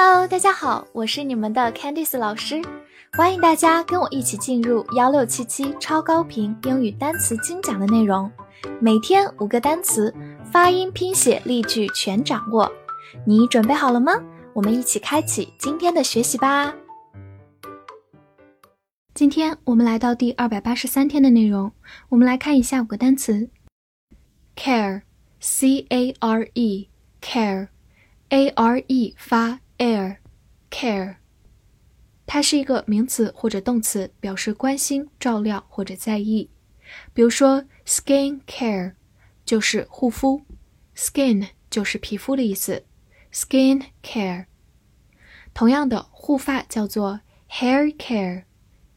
Hello，大家好，我是你们的 Candice 老师，欢迎大家跟我一起进入幺六七七超高频英语单词精讲的内容，每天五个单词，发音、拼写、例句全掌握，你准备好了吗？我们一起开启今天的学习吧。今天我们来到第二百八十三天的内容，我们来看一下五个单词。：care，c a r e，care，a r e 发 air，care，它是一个名词或者动词，表示关心、照料或者在意。比如说，skin care 就是护肤，skin 就是皮肤的意思，skin care。同样的，护发叫做 hair care。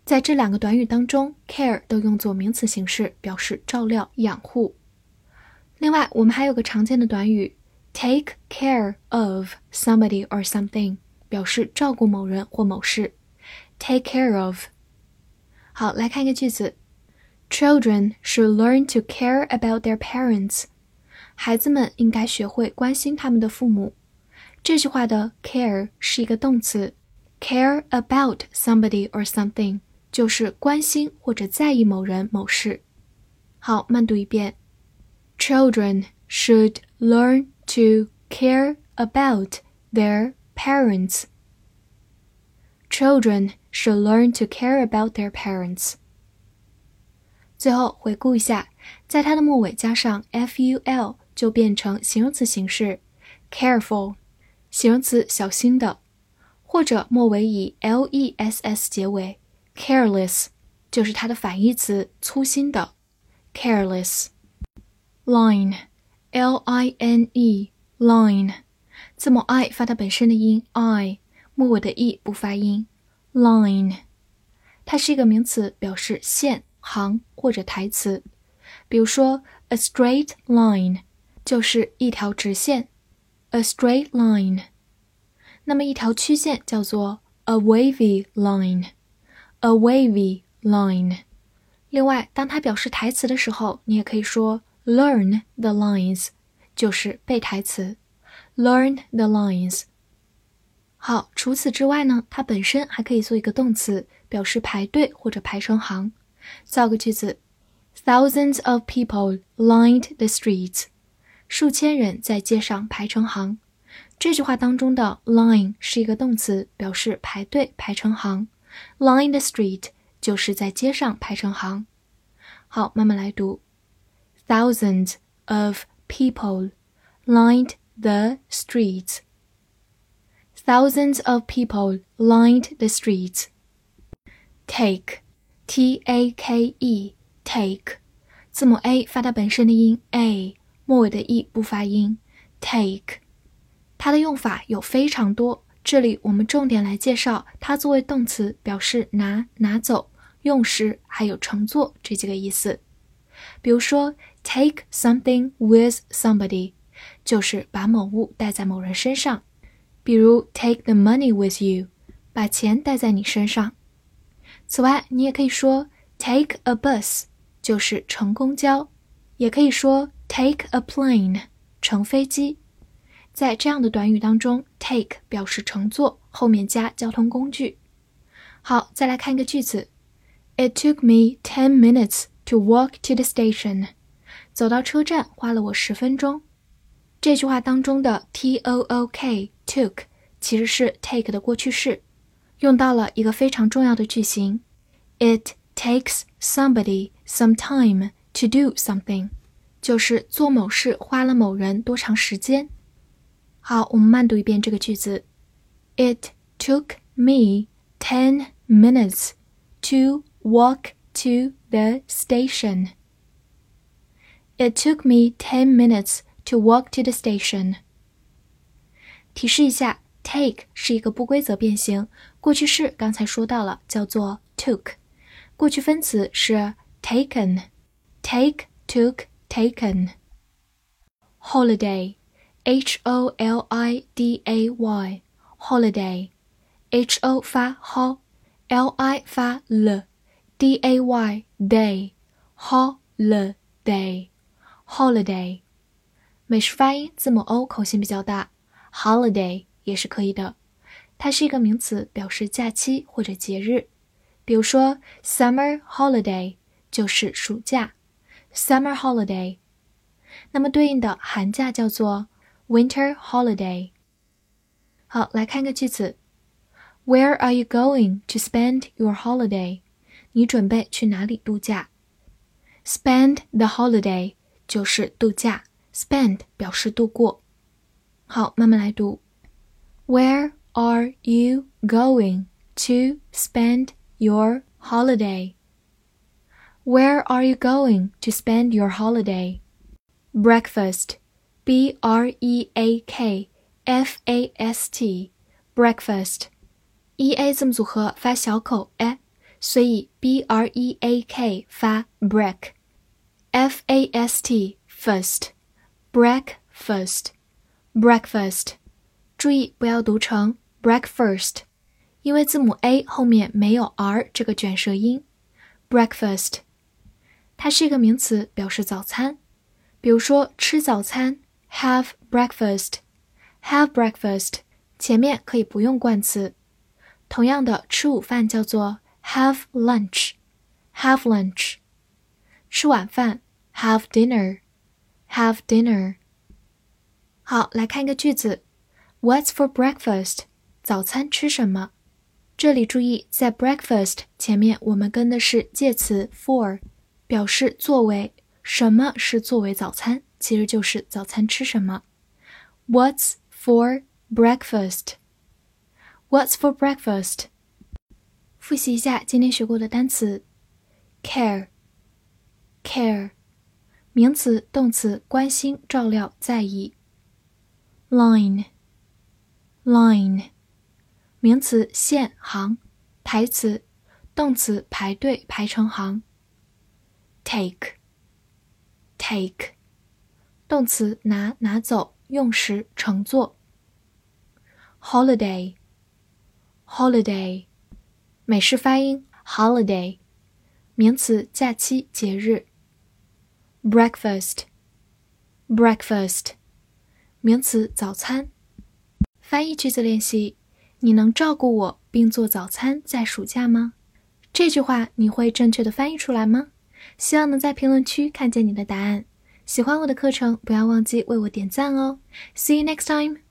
在这两个短语当中，care 都用作名词形式，表示照料、养护。另外，我们还有个常见的短语 ，take care of somebody or something，表示照顾某人或某事。take care of。好，来看一个句子：Children should learn to care about their parents。孩子们应该学会关心他们的父母。这句话的 care 是一个动词，care about somebody or something。就是关心或者在意某人某事。好，慢读一遍。Children should learn to care about their parents. Children should learn to care about their parents. 最后回顾一下，在它的末尾加上 ful 就变成形容词形式，careful，形容词小心的，或者末尾以 less 结尾。Careless 就是它的反义词，粗心的。Careless line line 字母 i 发它本身的音 i 末尾的 e 不发音 line 它是一个名词表示线行或者台词。比如说 a straight line 就是一条直线 a straight line 那么一条曲线叫做 a wavy line a wavy line 另外当它表示台词的时候你也可以说 learn the lines，就是背台词。Learn the lines。好，除此之外呢，它本身还可以做一个动词，表示排队或者排成行。造个句子：Thousands of people lined the streets。数千人在街上排成行。这句话当中的 line 是一个动词，表示排队排成行。Line the street 就是在街上排成行。好，慢慢来读。Thousands of people lined the streets. Thousands of people lined the streets. Take, t a k e, take，字母 a 发它本身的音 a，末尾的 e 不发音。Take，它的用法有非常多。这里我们重点来介绍它作为动词，表示拿、拿走、用时，还有乘坐这几个意思。比如说 ，take something with somebody，就是把某物带在某人身上。比如，take the money with you，把钱带在你身上。此外，你也可以说 take a bus，就是乘公交；也可以说 take a plane，乘飞机。在这样的短语当中，take 表示乘坐，后面加交通工具。好，再来看一个句子：It took me ten minutes to walk to the station。 走到车站花了我十分钟。这句话当中的 t o o k took 其实是 take 的过去式，用到了一个非常重要的句型：It takes somebody some time to do something，就是做某事花了某人多长时间。好，我们慢读一遍这个句子。It took me ten minutes to walk to the station. It took me ten minutes to walk to the station. 提示一下，take 是一个不规则变形，过去式刚才说到了，叫做 took，过去分词是 taken。Take, took, taken. Holiday. H O L I D A Y holiday，H O 发 h，L I 发 l，D A Y day Holiday 美式发音字母 O 口型比较大，holiday 也是可以的。它是一个名词，表示假期或者节日。比如说，summer holiday 就是暑假，summer holiday。那么对应的寒假叫做 winter holiday。好，来看个句子：Where are you going to spend your holiday？你准备去哪里度假？Spend the holiday 就是度假，spend 表示度过。好，慢慢来读。Where are you going to spend your holiday? Where are you going to spend your holiday? Breakfast, B R E A K F A S T, breakfast. E A 字母组合发小口 e，所以 B R E A K 发 break。 F A S T first, breakfast, breakfast。注意不要读成 breakfast，因为字母 a 后面没有 r 这个卷舌音。breakfast，它是一个名词，表示早餐。比如说吃早餐，have breakfast，have breakfast，前面可以不用冠词。同样的，吃午饭叫做 have lunch，have lunch。 吃晚饭，have dinner，have dinner。好，来看一个句子。What's for breakfast？早餐吃什么？这里注意，在 breakfast 前面我们跟的是介词 for，表示作为。什么是作为早餐？其实就是早餐吃什么。What's for breakfast？What's for breakfast？复习一下今天学过的单词 Care，名词、动词，关心、照料、在意。line。line，名词线行，台词，动词排队排成行。take，take，动词拿拿走用时乘坐。holiday，holiday，美式发音 holiday，名词假期节日。breakfast，breakfast，名词早餐。翻译句子练习：你能照顾我并做早餐在暑假吗？这句话你会正确的翻译出来吗？希望能在评论区看见你的答案。喜欢我的课程，不要忘记为我点赞哦。See you next time.